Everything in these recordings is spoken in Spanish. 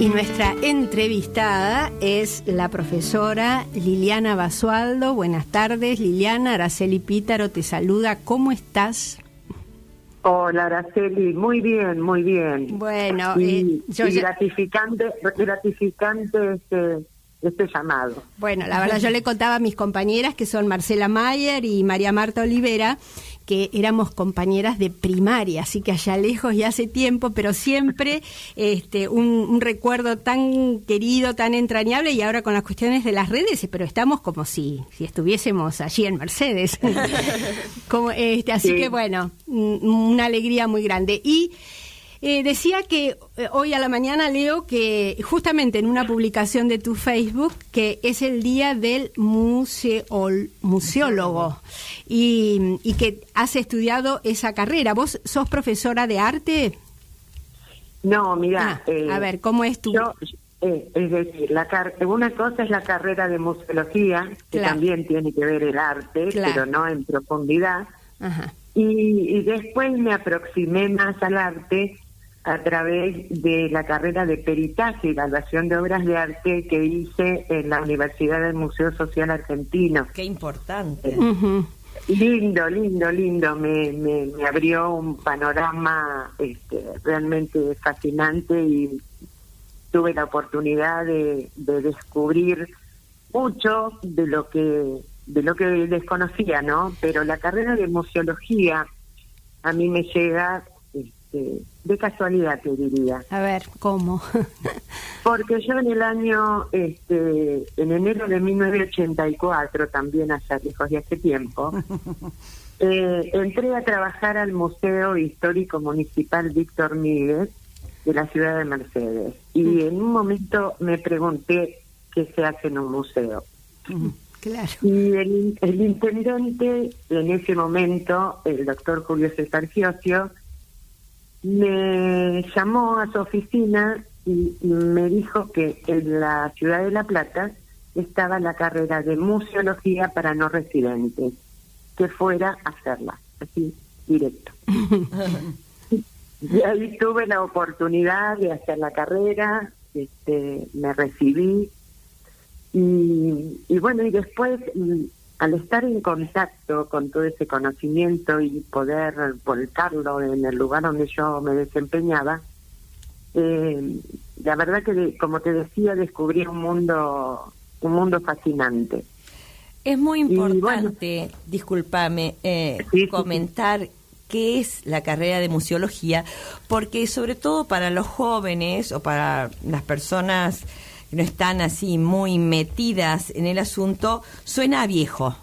Y nuestra entrevistada es la profesora Liliana Basualdo. Buenas tardes, Liliana. Araceli Pítaro te saluda. ¿Cómo estás? Hola, Araceli. Muy bien, muy bien. Bueno, y, eh, gratificante, gratificante este este llamado. Bueno, la verdad yo le contaba a mis compañeras que son Marcela Mayer y María Marta Olivera que éramos compañeras de primaria, así que allá lejos y hace tiempo, pero siempre este, un, recuerdo tan querido, tan entrañable, y ahora con las cuestiones de las redes, pero estamos como si, si estuviésemos allí en Mercedes. como, este, así que bueno, una alegría muy grande. Y eh, decía que eh, hoy a la mañana leo que justamente en una publicación de tu Facebook que es el día del museólogo y, que has estudiado esa carrera. ¿Vos sos profesora de arte? No, mira. Ah, a ver, ¿cómo es tu...? Eh, es decir, la una cosa es la carrera de museología, que también tiene que ver el arte, pero no en profundidad. Y, y, después me aproximé más al arte a través de la carrera de peritaje y evaluación de obras de arte que hice en la Universidad del Museo Social Argentino. Qué importante. Lindo, lindo, lindo. Me, me, abrió un panorama este, realmente fascinante y tuve la oportunidad de, de descubrir mucho de lo que de lo que desconocía, ¿no? Pero la carrera de museología a mí me llega este, de casualidad, te diría. A ver, ¿cómo? Porque yo en el año, este, en enero de 1984, también hace lejos de hace tiempo, eh, entré a trabajar al Museo Histórico Municipal Víctor Míguez de la ciudad de Mercedes. Y mm. en un momento me pregunté qué se hace en un museo. Claro. Y el, el intendente, en ese momento, el doctor Julio César Giosio, me llamó a su oficina y me dijo que en la ciudad de La Plata estaba la carrera de museología para no residentes, que fuera a hacerla, así directo. y ahí tuve la oportunidad de hacer la carrera, este, me recibí y, y bueno, y después mm, al estar en contacto con todo ese conocimiento y poder volcarlo en el lugar donde yo me desempeñaba, eh, la verdad que, como te decía, descubrí un mundo, un mundo fascinante. Es muy importante, discúlpame, eh, comentar qué es la carrera de museología, porque sobre todo para los jóvenes o para las personas no están así muy metidas en el asunto, suena viejo,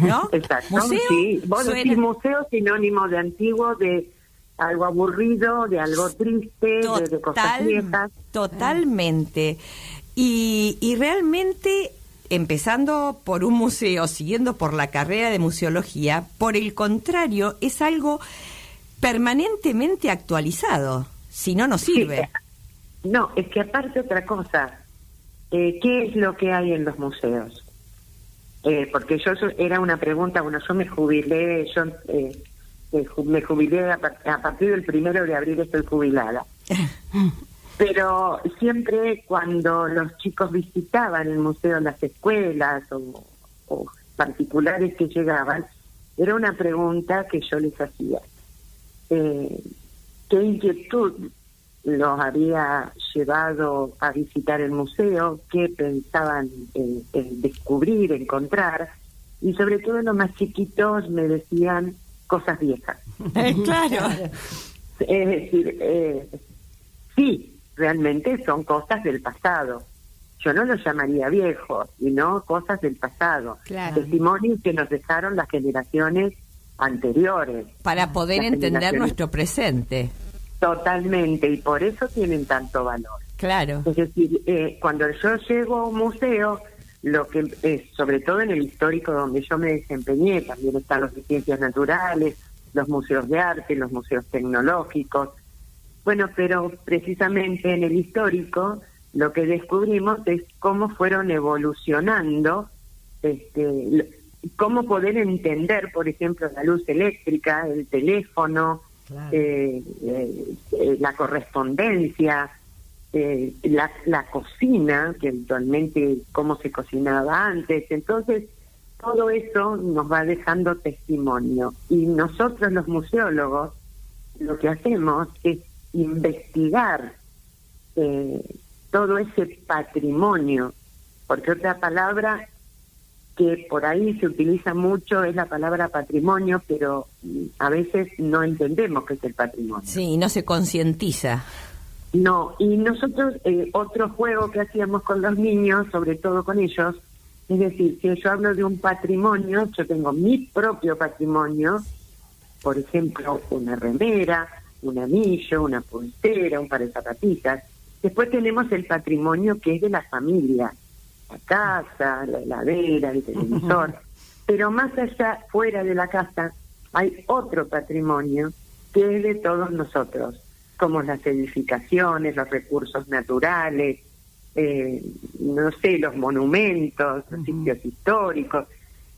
¿no? Exacto. ¿Museo? Sí, vos decís museo sinónimo de antiguo, de algo aburrido, de algo triste, de, cosas viejas. Totalmente. Y, y realmente empezando por un museo, siguiendo por la carrera de museología, por el contrario, es algo permanentemente actualizado. Si no, no sirve. No, es que aparte otra cosa, eh, ¿qué es lo que hay en los museos? Eh, porque yo era una pregunta, bueno, yo me jubilé, yo eh, me jubilé a, partir del primero de abril estoy jubilada. Pero siempre cuando los chicos visitaban el museo, las escuelas o, o particulares que llegaban, era una pregunta que yo les hacía. Eh, ¿Qué inquietud los había llevado a visitar el museo, qué pensaban en, descubrir, encontrar, y sobre todo los más chiquitos me decían cosas viejas. claro. Es decir, eh, sí, realmente son cosas del pasado. Yo no los llamaría viejos, sino cosas del pasado. Testimonios que nos dejaron las generaciones anteriores. Para poder entender nuestro presente. Totalmente, y por eso tienen tanto valor. Claro. Es decir, eh, cuando yo llego a un museo, lo que es, sobre todo en el histórico donde yo me desempeñé, también están los de ciencias naturales, los museos de arte, los museos tecnológicos. Bueno, pero precisamente en el histórico lo que descubrimos es cómo fueron evolucionando, este, cómo poder entender, por ejemplo, la luz eléctrica, el teléfono, eh, eh, la correspondencia, eh, la, la cocina, que eventualmente cómo se cocinaba antes. Entonces, todo eso nos va dejando testimonio. Y nosotros los museólogos lo que hacemos es investigar eh, todo ese patrimonio, porque otra palabra que por ahí se utiliza mucho es la palabra patrimonio, pero a veces no entendemos qué es el patrimonio. Sí, no se concientiza. No, y nosotros, eh, otro juego que hacíamos con los niños, sobre todo con ellos, es decir, si yo hablo de un patrimonio, yo tengo mi propio patrimonio, por ejemplo, una remera, un anillo, una pulsera, un par de zapatillas. Después tenemos el patrimonio que es de la familia, la casa, la heladera, el televisor. Pero más allá, fuera de la casa, hay otro patrimonio que es de todos nosotros, como las edificaciones, los recursos naturales, eh, no sé, los monumentos, los sitios históricos.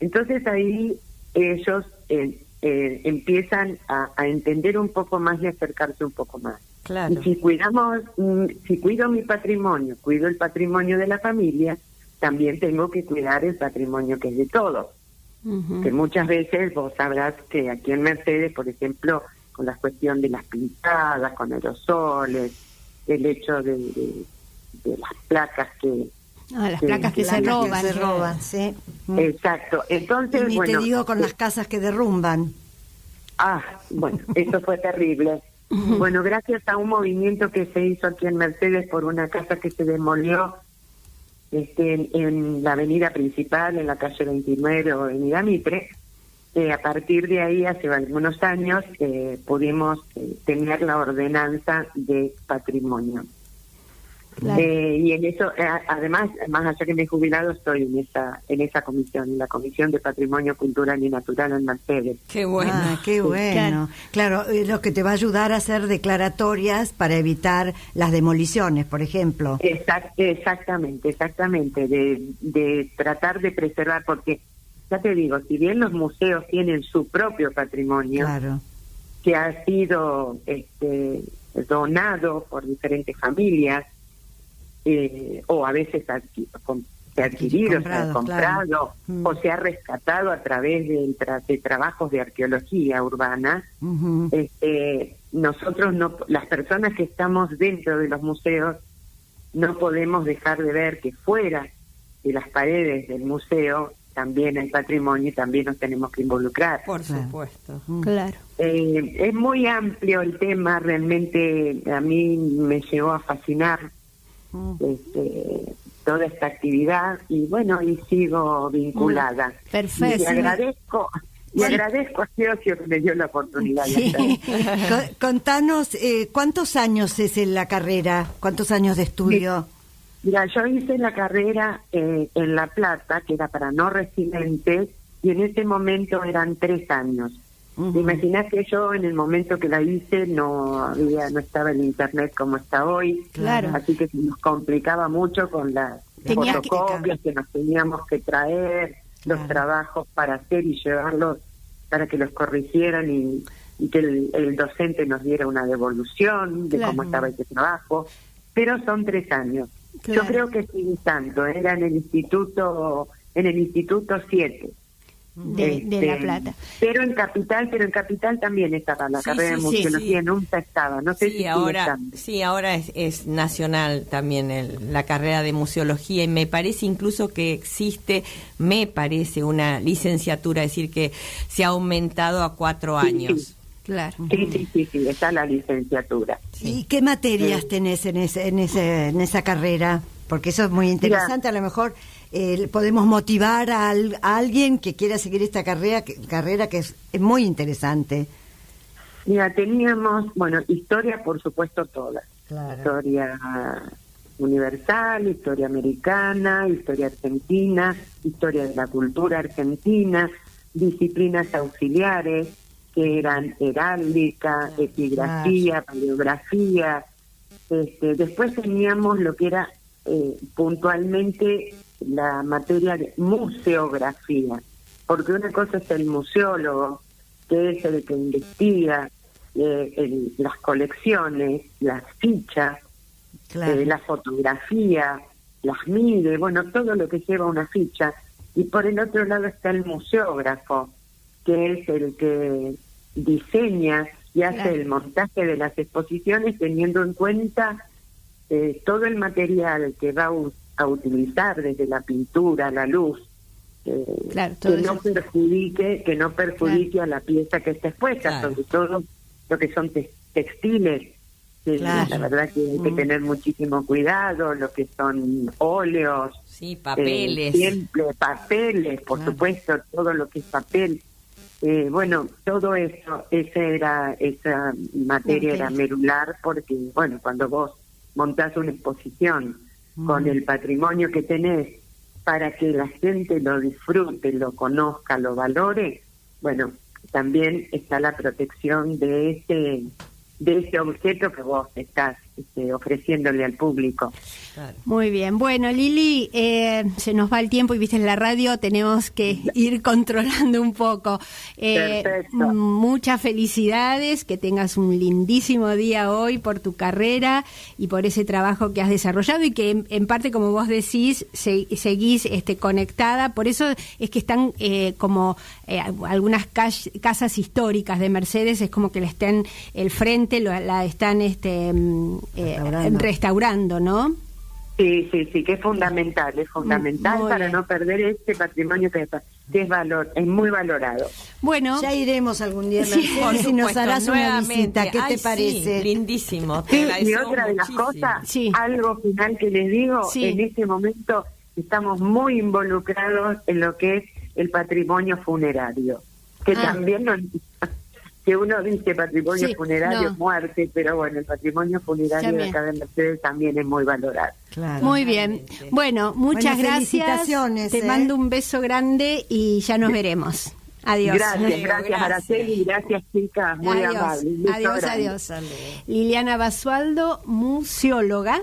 Entonces ahí ellos eh, eh, empiezan a, entender un poco más y acercarse un poco más. Claro. Y si cuidamos, mm, si cuido mi patrimonio, cuido el patrimonio de la familia, también tengo que cuidar el patrimonio que es de todos. Que muchas veces vos sabrás que aquí en Mercedes, por ejemplo, con la cuestión de las pintadas, con aerosoles, el hecho de de las placas que Ah, las placas que, se roban. se roban, sí. Exacto. Entonces, y te digo con las casas que derrumban. Ah, bueno, eso fue terrible. Bueno, gracias a un movimiento que se hizo aquí en Mercedes por una casa que se demolió este, en, la avenida principal, en la calle 29 o avenida Mitre, eh, a partir de ahí, hace algunos años, eh, pudimos eh, tener la ordenanza de patrimonio. Eh, y en eso, eh, además, más allá que me he jubilado, estoy en esa en esa comisión, en la Comisión de Patrimonio Cultural y Natural en Mercedes. Qué bueno. Ah, qué bueno. Claro, eh, lo que te va a ayudar a hacer declaratorias para evitar las demoliciones, por ejemplo. exactamente, exactamente, de, de tratar de preservar, porque ya te digo, si bien los museos tienen su propio patrimonio, que ha sido este, donado por diferentes familias, eh, o a veces se ha adquirido, se ha comprado mm. o se ha rescatado a través de, de trabajos de arqueología urbana. este, nosotros, no, las personas que estamos dentro de los museos, no podemos dejar de ver que fuera de las paredes del museo también hay patrimonio y también nos tenemos que involucrar. Por supuesto. Mm. Claro. Eh, es muy amplio el tema, realmente a mí me llegó a fascinar este, toda esta actividad y bueno, y sigo vinculada. Perfecto. Y agradezco. Y agradezco a Dios que me dio la oportunidad. Contanos, eh, ¿cuántos años es en la carrera? ¿Cuántos años de estudio? Mira, yo hice la carrera eh, en La Plata, que era para no residentes, y en ese momento eran tres años. Imaginás que yo en el momento que la hice no había, no estaba el internet como está hoy, claro. así que se nos complicaba mucho con las fotocopias que, nos teníamos que traer, los trabajos para hacer y llevarlos para que los corrigieran y, que el, docente nos diera una devolución de cómo estaba ese trabajo, pero son tres años. Yo creo que sí tanto, era en el instituto, en el instituto siete de, La este, Plata. Pero en Capital, pero en Capital también estaba la carrera de museología, nunca estaba, no sé si ahora, Sí, ahora es, es nacional también el, la carrera de museología y me parece incluso que existe, me parece, una licenciatura, es decir, que se ha aumentado a cuatro años. Claro. Sí, sí, sí, sí, está la licenciatura. ¿Y qué materias tenés en, ese, en, ese, en esa carrera? Porque eso es muy interesante, a lo mejor eh, podemos motivar a, alguien que quiera seguir esta carrera, que, carrera que es, muy interesante. Mira, teníamos, bueno, historia por supuesto toda. Historia universal, historia americana, historia argentina, historia de la cultura argentina, disciplinas auxiliares que eran heráldica, epigrafía, paleografía. Este, después teníamos lo que era eh, puntualmente la materia de museografía, porque una cosa es el museólogo, que es el que investiga eh, las colecciones, las fichas, eh, la fotografía, las mide, bueno, todo lo que lleva una ficha. Y por el otro lado está el museógrafo, que es el que diseña y hace el montaje de las exposiciones teniendo en cuenta eh, todo el material que va a, utilizar, desde la pintura, la luz, eh, que no perjudique que no perjudique a la pieza que está expuesta, sobre todo lo que son textiles. La verdad que hay que mm. tener muchísimo cuidado, lo que son óleos, sí, papeles, siempre papeles, por supuesto, todo lo que es papel. Eh, bueno, todo eso, esa era esa materia era merular porque, bueno, cuando vos montás una exposición con mm. el patrimonio que tenés para que la gente lo disfrute, lo conozca, lo valore, bueno, también está la protección de ese de ese objeto que vos estás este, ofreciéndole al público. Muy bien. Bueno, Lili, eh, se nos va el tiempo y viste en la radio, tenemos que ir controlando un poco. Eh, muchas felicidades, que tengas un lindísimo día hoy por tu carrera y por ese trabajo que has desarrollado y que en, parte, como vos decís, seguís este, conectada. Por eso es que están eh, como algunas casas históricas de Mercedes, es como que le estén el frente, la están este, mm, restaurando. ¿no? Sí, sí, sí, que es fundamental, es fundamental para no perder este patrimonio que, es valor, es muy valorado. Bueno, ya iremos algún día si nos harás una visita, ¿qué te parece? lindísimo. y otra de las cosas, algo final que les digo, en este momento estamos muy involucrados en lo que es el patrimonio funerario, que ah. también nos, que uno dice patrimonio funerario muerte, pero bueno, el patrimonio funerario de acá de Mercedes también es muy valorado. muy bien. Bueno, muchas gracias. Te eh. mando un beso grande y ya nos veremos. Adiós. Gracias, gracias, Araceli, gracias chicas, muy adiós, Adiós, adiós. Liliana Basualdo, museóloga.